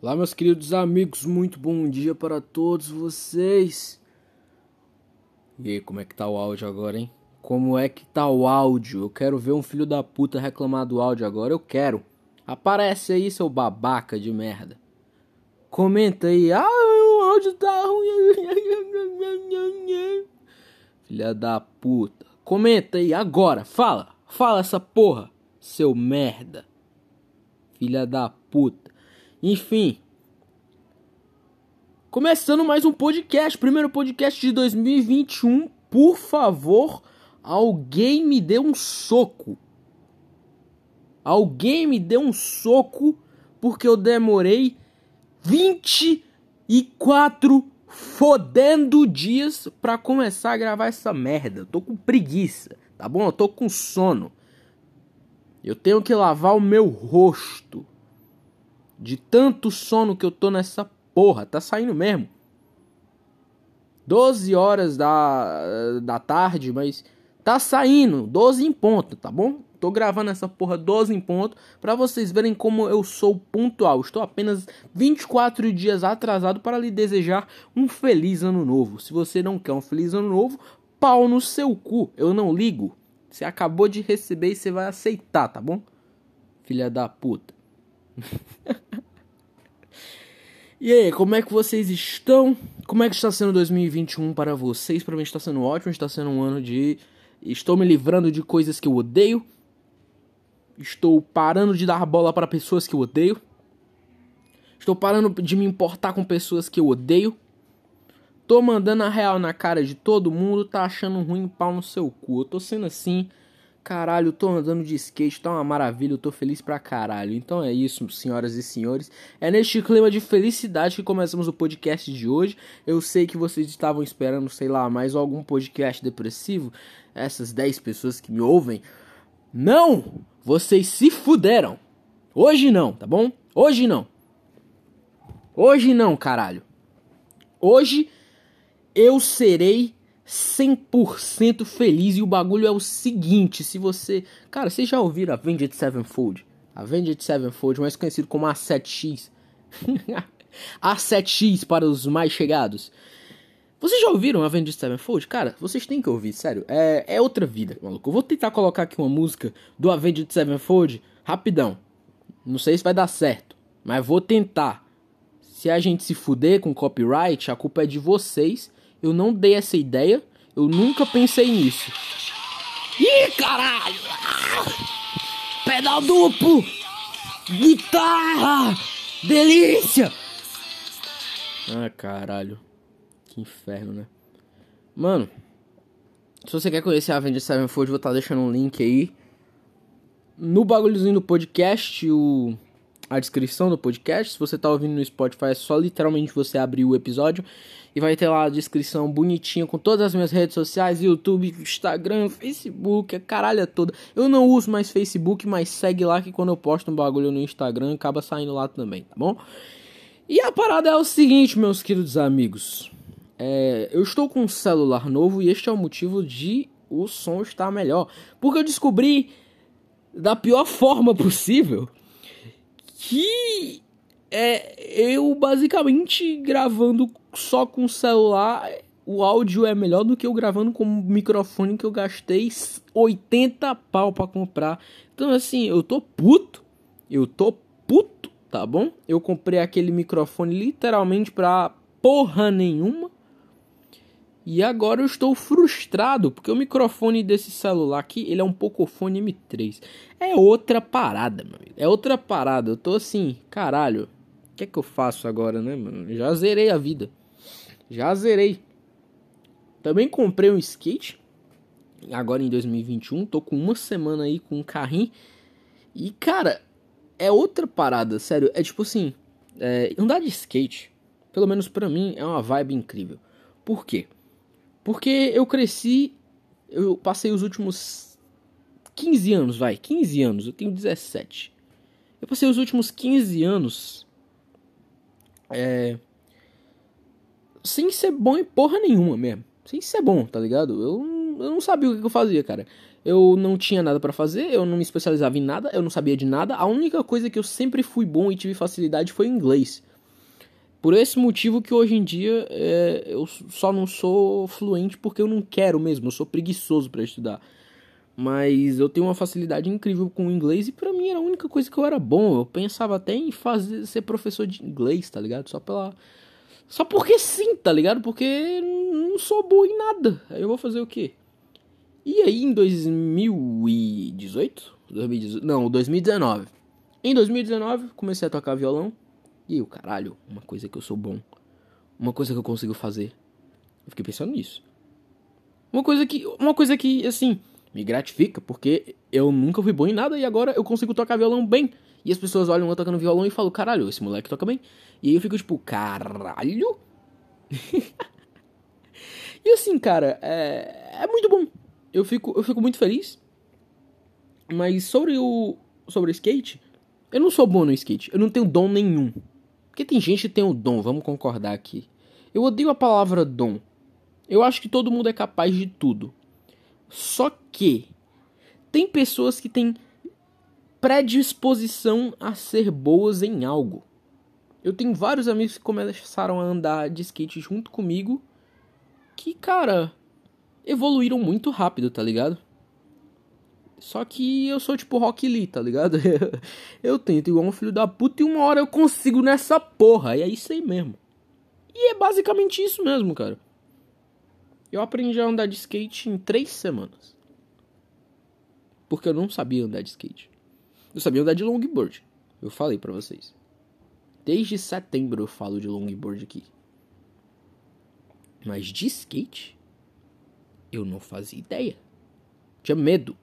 Olá, meus queridos amigos, muito bom dia para todos vocês. E aí, como é que tá o áudio agora, hein? Como é que tá o áudio? Eu quero ver um filho da puta reclamar do áudio agora, eu quero. Aparece aí, seu babaca de merda. Comenta aí, ah, o áudio tá ruim. Filha da puta. Comenta aí agora, fala, fala essa porra, seu merda. Filha da puta. Enfim. Começando mais um podcast, primeiro podcast de 2021. Por favor, alguém me dê um soco. Alguém me dê um soco porque eu demorei 24 fodendo dias para começar a gravar essa merda. Eu tô com preguiça, tá bom? Eu tô com sono. Eu tenho que lavar o meu rosto. De tanto sono que eu tô nessa porra, tá saindo mesmo. 12 horas da, da tarde, mas tá saindo, 12 em ponto, tá bom? Tô gravando essa porra 12 em ponto para vocês verem como eu sou pontual. Estou apenas 24 dias atrasado para lhe desejar um feliz ano novo. Se você não quer um feliz ano novo, pau no seu cu. Eu não ligo. Você acabou de receber e você vai aceitar, tá bom? Filha da puta. e aí, como é que vocês estão? Como é que está sendo 2021 para vocês? Para mim está sendo ótimo, está sendo um ano de estou me livrando de coisas que eu odeio. Estou parando de dar bola para pessoas que eu odeio. Estou parando de me importar com pessoas que eu odeio. Tô mandando a real na cara de todo mundo, tá achando ruim pau no seu cu. Eu tô sendo assim Caralho, tô andando de skate, tá uma maravilha, eu tô feliz pra caralho. Então é isso, senhoras e senhores. É neste clima de felicidade que começamos o podcast de hoje. Eu sei que vocês estavam esperando, sei lá, mais algum podcast depressivo. Essas 10 pessoas que me ouvem. Não! Vocês se fuderam! Hoje não, tá bom? Hoje não. Hoje não, caralho. Hoje eu serei 100% feliz e o bagulho é o seguinte, se você, cara, vocês já ouviram Avenged Sevenfold? Avenged Sevenfold, mais conhecido como A7X. A7X para os mais chegados. Vocês já ouviram Avenged Sevenfold? Cara, vocês têm que ouvir, sério. É, é outra vida, maluco. Eu vou tentar colocar aqui uma música do Avenged Sevenfold rapidão. Não sei se vai dar certo, mas vou tentar. Se a gente se fuder com copyright, a culpa é de vocês eu não dei essa ideia. Eu nunca pensei nisso. Ih, caralho! Pedal duplo! Guitarra! Delícia! Ah, caralho. Que inferno, né? Mano, se você quer conhecer a Avenged Sevenfold, vou estar tá deixando um link aí. No bagulhozinho do podcast, o a descrição do podcast. Se você está ouvindo no Spotify, é só literalmente você abrir o episódio e vai ter lá a descrição bonitinha com todas as minhas redes sociais, YouTube, Instagram, Facebook, a caralha toda. Eu não uso mais Facebook, mas segue lá que quando eu posto um bagulho no Instagram acaba saindo lá também, tá bom? E a parada é o seguinte, meus queridos amigos. É, eu estou com um celular novo e este é o motivo de o som estar melhor. Porque eu descobri da pior forma possível que é eu basicamente gravando só com o celular, o áudio é melhor do que eu gravando com o microfone que eu gastei 80 pau para comprar. Então assim, eu tô puto. Eu tô puto, tá bom? Eu comprei aquele microfone literalmente pra porra nenhuma. E agora eu estou frustrado, porque o microfone desse celular aqui, ele é um Pocophone M3. É outra parada, meu amigo. É outra parada. Eu tô assim, caralho. O que é que eu faço agora, né, mano? Já zerei a vida. Já zerei. Também comprei um skate. Agora em 2021. Tô com uma semana aí com um carrinho. E, cara, é outra parada, sério. É tipo assim, é, andar de skate, pelo menos para mim, é uma vibe incrível. Por quê? Porque eu cresci, eu passei os últimos 15 anos, vai, 15 anos, eu tenho 17. Eu passei os últimos 15 anos é, sem ser bom em porra nenhuma mesmo. Sem ser bom, tá ligado? Eu, eu não sabia o que eu fazia, cara. Eu não tinha nada para fazer, eu não me especializava em nada, eu não sabia de nada. A única coisa que eu sempre fui bom e tive facilidade foi inglês. Por esse motivo que hoje em dia é, eu só não sou fluente porque eu não quero mesmo, eu sou preguiçoso para estudar. Mas eu tenho uma facilidade incrível com o inglês e para mim era a única coisa que eu era bom. Eu pensava até em fazer ser professor de inglês, tá ligado? Só pela só porque sim, tá ligado? Porque não sou bom em nada. Aí eu vou fazer o quê? E aí em 2018, 2018 não, 2019. Em 2019 comecei a tocar violão e o caralho, uma coisa que eu sou bom. Uma coisa que eu consigo fazer. Eu fiquei pensando nisso. Uma coisa que, uma coisa que assim, me gratifica, porque eu nunca fui bom em nada e agora eu consigo tocar violão bem. E as pessoas olham eu tocando violão e falam, caralho, esse moleque toca bem. E aí eu fico tipo, caralho? e assim, cara, é, é muito bom. Eu fico, eu fico muito feliz. Mas sobre o sobre o skate, eu não sou bom no skate. Eu não tenho dom nenhum. Porque tem gente que tem o dom, vamos concordar aqui. Eu odeio a palavra dom. Eu acho que todo mundo é capaz de tudo. Só que tem pessoas que têm predisposição a ser boas em algo. Eu tenho vários amigos que começaram a andar de skate junto comigo que, cara, evoluíram muito rápido, tá ligado? Só que eu sou tipo Rock Lee, tá ligado? eu tento igual um filho da puta e uma hora eu consigo nessa porra. E é isso aí mesmo. E é basicamente isso mesmo, cara. Eu aprendi a andar de skate em três semanas. Porque eu não sabia andar de skate. Eu sabia andar de longboard. Eu falei para vocês. Desde setembro eu falo de longboard aqui. Mas de skate, eu não fazia ideia. Tinha medo.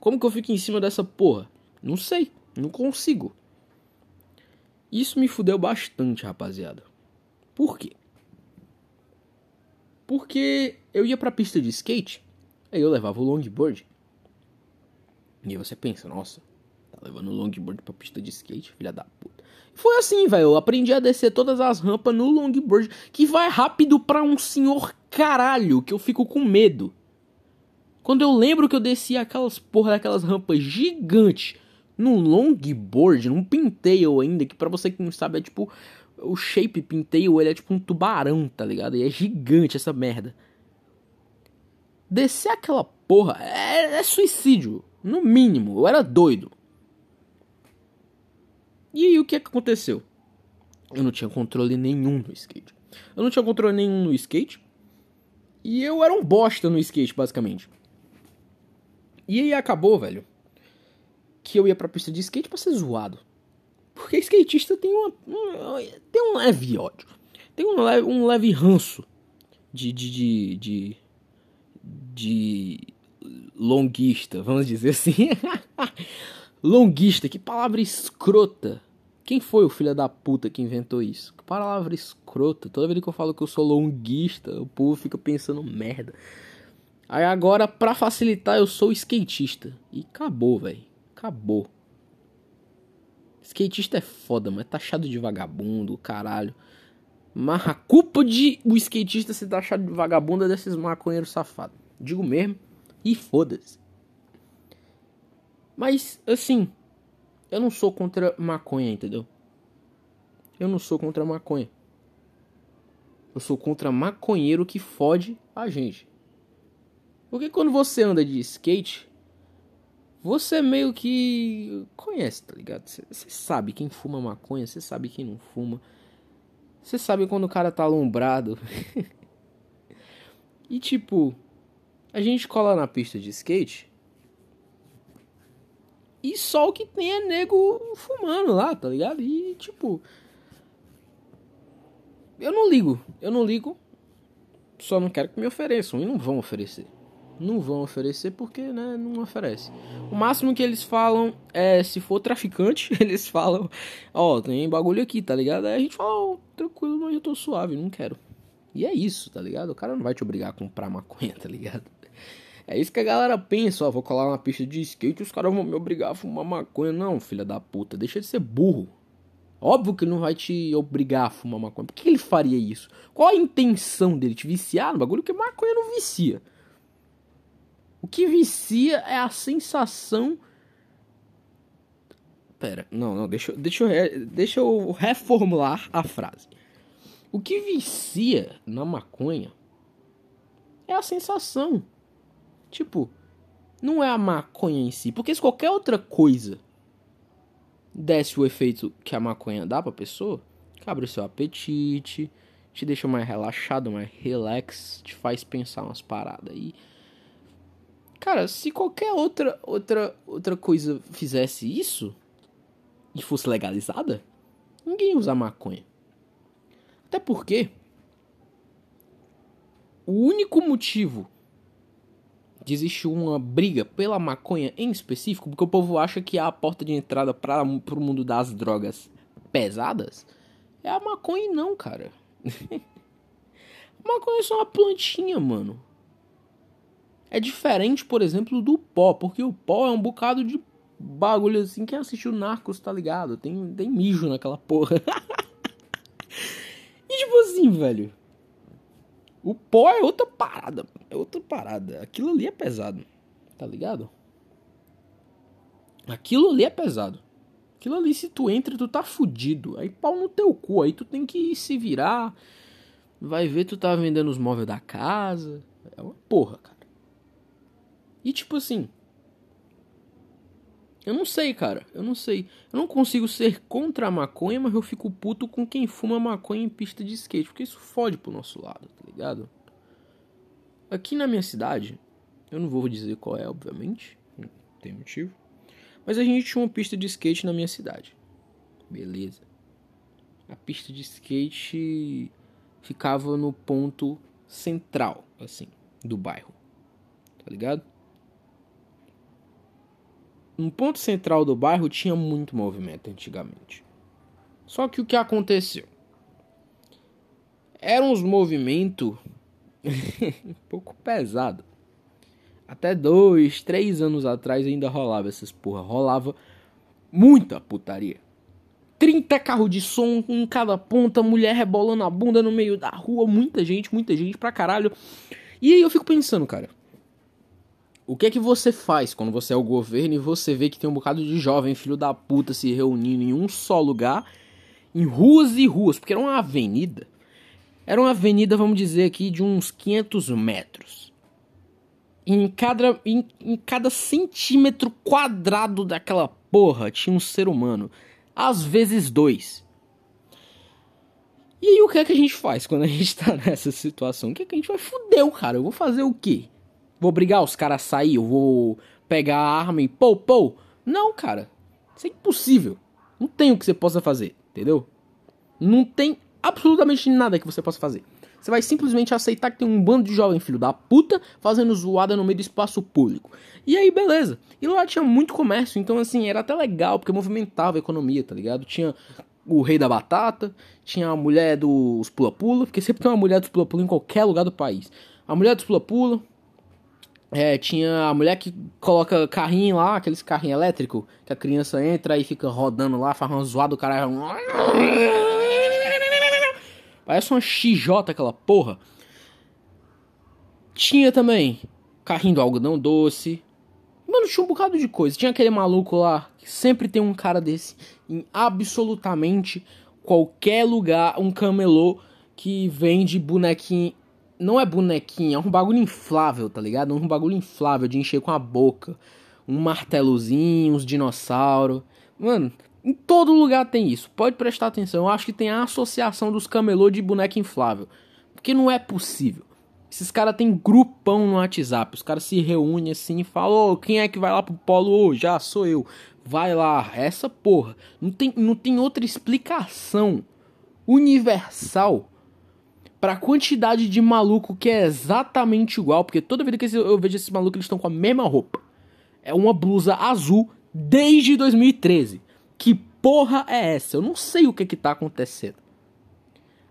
Como que eu fico em cima dessa porra? Não sei, não consigo. Isso me fudeu bastante, rapaziada. Por quê? Porque eu ia pra pista de skate, aí eu levava o longboard. E aí você pensa, nossa, tá levando o longboard pra pista de skate, filha da puta. Foi assim, velho. Eu aprendi a descer todas as rampas no longboard, que vai rápido pra um senhor caralho, que eu fico com medo. Quando eu lembro que eu desci aquelas porra daquelas rampas gigantes num longboard, num pintail ainda, que para você que não sabe é tipo o shape pintail, ele é tipo um tubarão, tá ligado? E é gigante essa merda. Descer aquela porra é, é suicídio, no mínimo. Eu era doido. E aí o que, é que aconteceu? Eu não tinha controle nenhum no skate. Eu não tinha controle nenhum no skate. E eu era um bosta no skate, basicamente. E aí acabou, velho, que eu ia pra pista de skate pra ser zoado. Porque skatista tem uma, tem um leve ódio. Tem um leve, um leve ranço de, de, de, de, de longuista, vamos dizer assim. longuista, que palavra escrota. Quem foi o filho da puta que inventou isso? Que palavra escrota. Toda vez que eu falo que eu sou longuista, o povo fica pensando merda. Aí agora, pra facilitar, eu sou skatista. E acabou, velho. Acabou. Skatista é foda, mas tá achado de vagabundo, caralho. Mas a culpa de o skatista ser taxado de vagabundo é desses maconheiros safados. Digo mesmo. E foda-se. Mas, assim, eu não sou contra maconha, entendeu? Eu não sou contra maconha. Eu sou contra maconheiro que fode a gente. Porque quando você anda de skate, você meio que conhece, tá ligado? Você sabe quem fuma maconha, você sabe quem não fuma. Você sabe quando o cara tá alombrado. e tipo, a gente cola na pista de skate. E só o que tem é nego fumando lá, tá ligado? E tipo. Eu não ligo, eu não ligo. Só não quero que me ofereçam. E não vão oferecer não vão oferecer porque né, não oferece. O máximo que eles falam é se for traficante, eles falam, ó, oh, tem bagulho aqui, tá ligado? Aí a gente fala, oh, tranquilo, mas eu tô suave, não quero. E é isso, tá ligado? O cara não vai te obrigar a comprar maconha, tá ligado? É isso que a galera pensa, ó, vou colar uma pista de skate e os caras vão me obrigar a fumar maconha. Não, filha da puta, deixa de ser burro. Óbvio que ele não vai te obrigar a fumar maconha. Por que ele faria isso? Qual a intenção dele? Te viciar no bagulho? Porque maconha não vicia. O que vicia é a sensação. Pera, não, não, deixa, deixa, eu, deixa eu reformular a frase. O que vicia na maconha é a sensação. Tipo, não é a maconha em si. Porque se qualquer outra coisa desse o efeito que a maconha dá pra pessoa, abre o seu apetite, te deixa mais relaxado, mais relax, te faz pensar umas paradas aí. Cara, se qualquer outra outra outra coisa fizesse isso e fosse legalizada, ninguém ia usar maconha. Até porque o único motivo de existir uma briga pela maconha em específico, porque o povo acha que é a porta de entrada para o mundo das drogas pesadas, é a maconha não, cara. maconha é só uma plantinha, mano. É diferente, por exemplo, do pó, porque o pó é um bocado de bagulho assim. Quem assistiu Narcos tá ligado? Tem, tem mijo naquela porra. e tipo assim, velho. O pó é outra parada. É outra parada. Aquilo ali é pesado. Tá ligado? Aquilo ali é pesado. Aquilo ali, se tu entra, tu tá fudido. Aí pau no teu cu. Aí tu tem que se virar. Vai ver, tu tá vendendo os móveis da casa. É uma porra, cara. E tipo assim. Eu não sei, cara. Eu não sei. Eu não consigo ser contra a maconha, mas eu fico puto com quem fuma maconha em pista de skate. Porque isso fode pro nosso lado, tá ligado? Aqui na minha cidade, eu não vou dizer qual é, obviamente. Não tem motivo. Mas a gente tinha uma pista de skate na minha cidade. Beleza. A pista de skate ficava no ponto central, assim, do bairro. Tá ligado? No ponto central do bairro tinha muito movimento antigamente. Só que o que aconteceu? Era uns movimentos um pouco pesado. Até dois, três anos atrás ainda rolava essas porra. Rolava muita putaria. 30 carros de som em cada ponta, mulher rebolando a bunda no meio da rua, muita gente, muita gente pra caralho. E aí eu fico pensando, cara, o que é que você faz quando você é o governo e você vê que tem um bocado de jovem filho da puta se reunindo em um só lugar, em ruas e ruas, porque era uma avenida. Era uma avenida, vamos dizer aqui, de uns 500 metros. Em cada, em, em cada centímetro quadrado daquela porra tinha um ser humano. Às vezes dois. E aí o que é que a gente faz quando a gente tá nessa situação? O que é que a gente vai? Fudeu, cara. Eu vou fazer o quê? Vou obrigar os caras a sair, eu vou pegar a arma e pô, pô. Não, cara. Isso é impossível. Não tem o que você possa fazer, entendeu? Não tem absolutamente nada que você possa fazer. Você vai simplesmente aceitar que tem um bando de jovem filho da puta fazendo zoada no meio do espaço público. E aí, beleza. E lá tinha muito comércio, então assim, era até legal, porque movimentava a economia, tá ligado? Tinha o rei da batata, tinha a mulher dos pula-pula, porque sempre tem uma mulher dos pula-pula em qualquer lugar do país. A mulher dos pula-pula, é, tinha a mulher que coloca carrinho lá, aqueles carrinhos elétricos, que a criança entra e fica rodando lá, faz uma zoada, o cara. Parece uma XJ aquela porra. Tinha também carrinho do algodão doce. Mano, tinha um bocado de coisa. Tinha aquele maluco lá, que sempre tem um cara desse em absolutamente qualquer lugar, um camelô que vende bonequinho não é bonequinho, é um bagulho inflável, tá ligado? Um bagulho inflável de encher com a boca. Um martelozinho, uns dinossauros. Mano, em todo lugar tem isso. Pode prestar atenção. Eu acho que tem a associação dos camelô de boneca inflável. Porque não é possível. Esses caras têm grupão no WhatsApp. Os caras se reúnem assim e falam: Ô, quem é que vai lá pro polo hoje? Ah, sou eu. Vai lá. Essa porra. Não tem, não tem outra explicação universal para a quantidade de maluco que é exatamente igual, porque toda vida que eu vejo esses malucos eles estão com a mesma roupa. É uma blusa azul desde 2013. Que porra é essa? Eu não sei o que que tá acontecendo.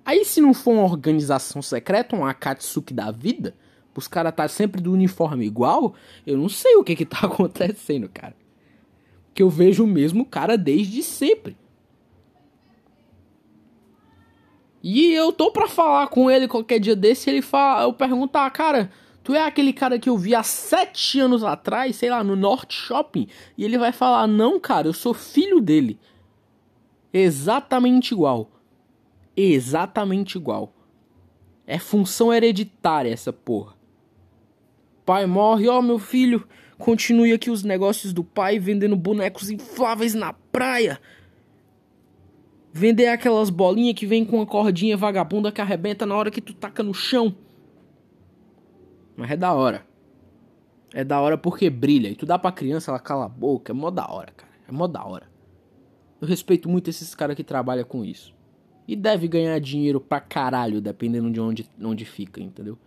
Aí se não for uma organização secreta, um Akatsuki da vida, os caras tá sempre do uniforme igual, eu não sei o que que tá acontecendo, cara. Que eu vejo o mesmo cara desde sempre. E eu tô pra falar com ele qualquer dia desse, ele fala, eu pergunto, ah, cara, Tu é aquele cara que eu vi há sete anos atrás, sei lá, no Norte Shopping, e ele vai falar: Não, cara, eu sou filho dele. Exatamente igual. Exatamente igual. É função hereditária essa porra. Pai morre, ó, oh, meu filho, continue aqui os negócios do pai vendendo bonecos infláveis na praia. Vender aquelas bolinhas que vem com uma cordinha vagabunda que arrebenta na hora que tu taca no chão. Mas é da hora. É da hora porque brilha. E tu dá pra criança, ela cala a boca. É mó da hora, cara. É mó da hora. Eu respeito muito esses caras que trabalham com isso. E deve ganhar dinheiro pra caralho, dependendo de onde, onde fica, entendeu?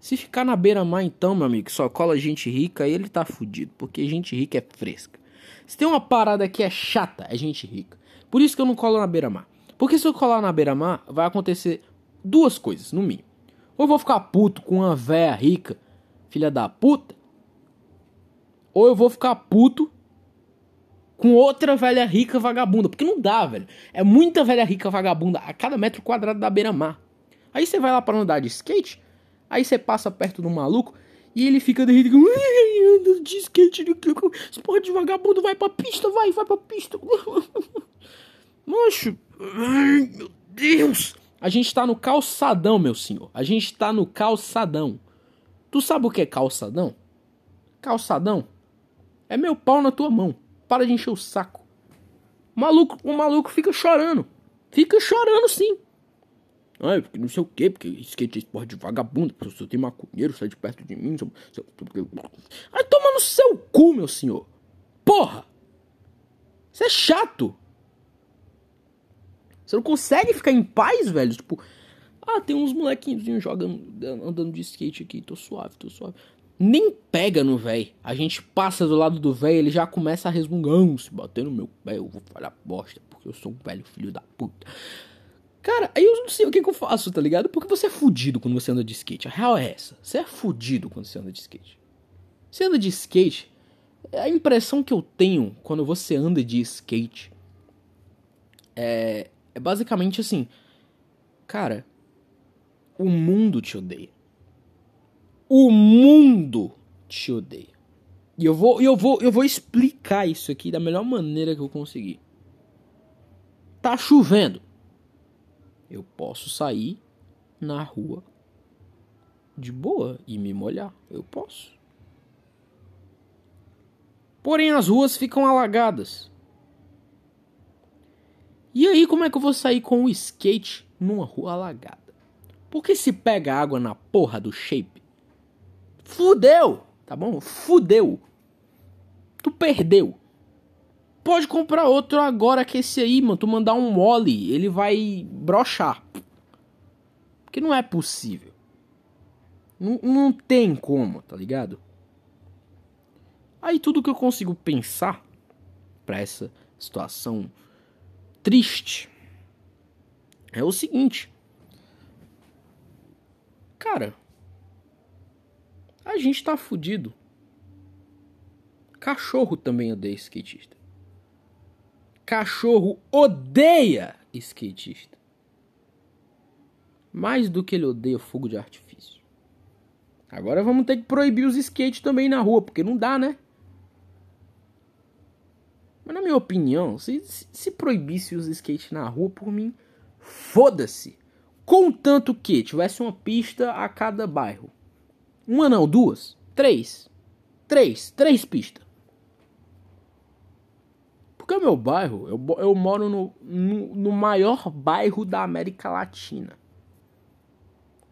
Se ficar na beira-mar, então, meu amigo, só cola gente rica, ele tá fudido. Porque gente rica é fresca. Se tem uma parada que é chata, é gente rica. Por isso que eu não colo na beira-mar. Porque se eu colar na beira-mar, vai acontecer duas coisas, no mínimo. Ou eu vou ficar puto com uma véia rica, filha da puta. Ou eu vou ficar puto com outra velha rica vagabunda. Porque não dá, velho. É muita velha rica vagabunda a cada metro quadrado da beira-mar. Aí você vai lá para andar de skate, aí você passa perto do maluco e ele fica de anda de skate, esse porra de vagabundo vai pra pista, vai, vai pra pista. Mancho, ai meu Deus. A gente tá no calçadão, meu senhor. A gente tá no calçadão. Tu sabe o que é calçadão? Calçadão é meu pau na tua mão. Para de encher o saco. O maluco, o maluco fica chorando. Fica chorando sim. Ai, porque não sei o que, porque skate é esporte de vagabundo, porque eu tenho maconheiro, sai de perto de mim. Seu, Ai, toma no seu cu, meu senhor. Porra! Você é chato. Você não consegue ficar em paz, velho? Tipo, ah, tem uns molequinhos jogando, andando de skate aqui, tô suave, tô suave. Nem pega no velho. A gente passa do lado do velho, ele já começa a resmungar, se bater no meu pé, eu vou falar bosta, porque eu sou um velho filho da puta. Cara, aí eu não sei o que, que eu faço, tá ligado? Porque você é fudido quando você anda de skate. A real é essa. Você é fudido quando você anda de skate. Você anda de skate. A impressão que eu tenho quando você anda de skate é, é basicamente assim, cara, o mundo te odeia. O mundo te odeia. E eu vou, eu vou, eu vou explicar isso aqui da melhor maneira que eu conseguir. Tá chovendo. Eu posso sair na rua de boa e me molhar. Eu posso. Porém, as ruas ficam alagadas. E aí, como é que eu vou sair com o skate numa rua alagada? Porque se pega água na porra do shape, fudeu, tá bom? Fudeu. Tu perdeu. Pode comprar outro agora que esse aí, mano, tu mandar um mole, ele vai brochar. Porque não é possível. Não, não tem como, tá ligado? Aí tudo que eu consigo pensar para essa situação triste é o seguinte. Cara, a gente tá fudido. Cachorro também odeia skatista. Cachorro odeia skatista. Mais do que ele odeia fogo de artifício. Agora vamos ter que proibir os skates também na rua, porque não dá, né? Mas na minha opinião, se, se proibisse os skates na rua, por mim, foda-se. Contanto que tivesse uma pista a cada bairro. Uma não, duas. Três. Três. Três pistas. Porque o meu bairro, eu, eu moro no, no, no maior bairro da América Latina.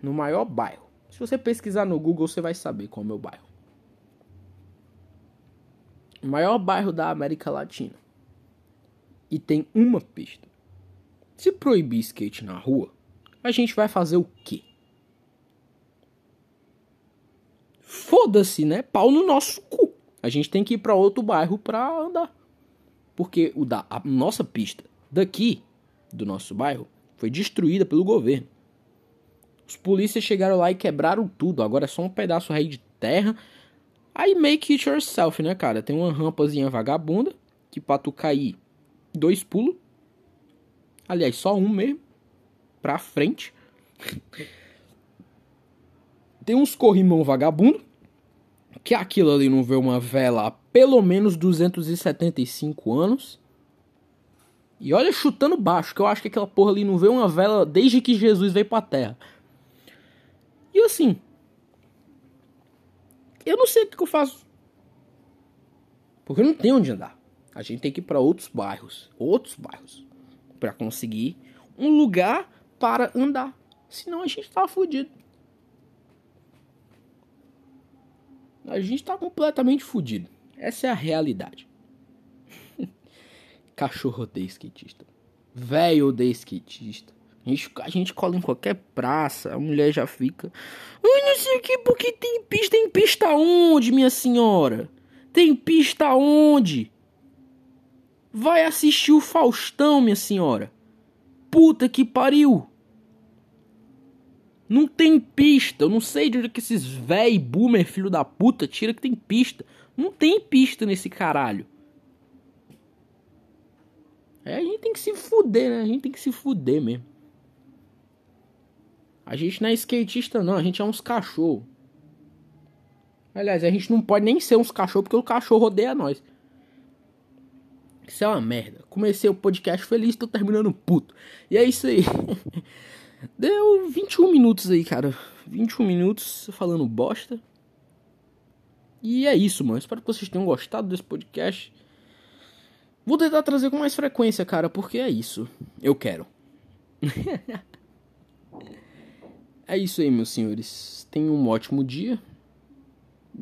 No maior bairro. Se você pesquisar no Google, você vai saber qual é o meu bairro maior bairro da América Latina. E tem uma pista. Se proibir skate na rua, a gente vai fazer o quê? Foda-se, né? Pau no nosso cu. A gente tem que ir para outro bairro para andar. Porque o da a nossa pista daqui do nosso bairro foi destruída pelo governo. Os polícias chegaram lá e quebraram tudo. Agora é só um pedaço rei de terra Aí make it yourself, né, cara? Tem uma rampazinha vagabunda, que pra tu cair, dois pulos. Aliás, só um mesmo. Pra frente. Tem uns corrimão vagabundo, que aquilo ali não vê uma vela há pelo menos 275 anos. E olha chutando baixo, que eu acho que aquela porra ali não vê uma vela desde que Jesus veio pra terra. E assim, eu não sei o que eu faço. Porque não tem onde andar. A gente tem que ir para outros bairros, outros bairros, para conseguir um lugar para andar. Senão a gente tá fudido. A gente tá completamente fudido. Essa é a realidade. Cachorro odeia skatista. Velho odeia skatista. A gente, a gente cola em qualquer praça, a mulher já fica. Ai, não sei o que, porque tem pista. Tem pista onde, minha senhora? Tem pista onde? Vai assistir o Faustão, minha senhora. Puta que pariu. Não tem pista. Eu não sei de onde que esses véi boomer filho da puta tira que tem pista. Não tem pista nesse caralho. É, a gente tem que se fuder, né? A gente tem que se fuder mesmo. A gente não é skatista, não. A gente é uns cachorro. Aliás, a gente não pode nem ser uns cachorro porque o cachorro odeia nós. Isso é uma merda. Comecei o podcast feliz, tô terminando puto. E é isso aí. Deu 21 minutos aí, cara. 21 minutos falando bosta. E é isso, mano. Espero que vocês tenham gostado desse podcast. Vou tentar trazer com mais frequência, cara, porque é isso. Eu quero. é isso aí, meus senhores. Tenham um ótimo dia.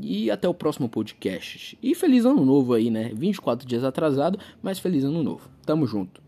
E até o próximo podcast. E feliz ano novo aí, né? 24 dias atrasado, mas feliz ano novo. Tamo junto.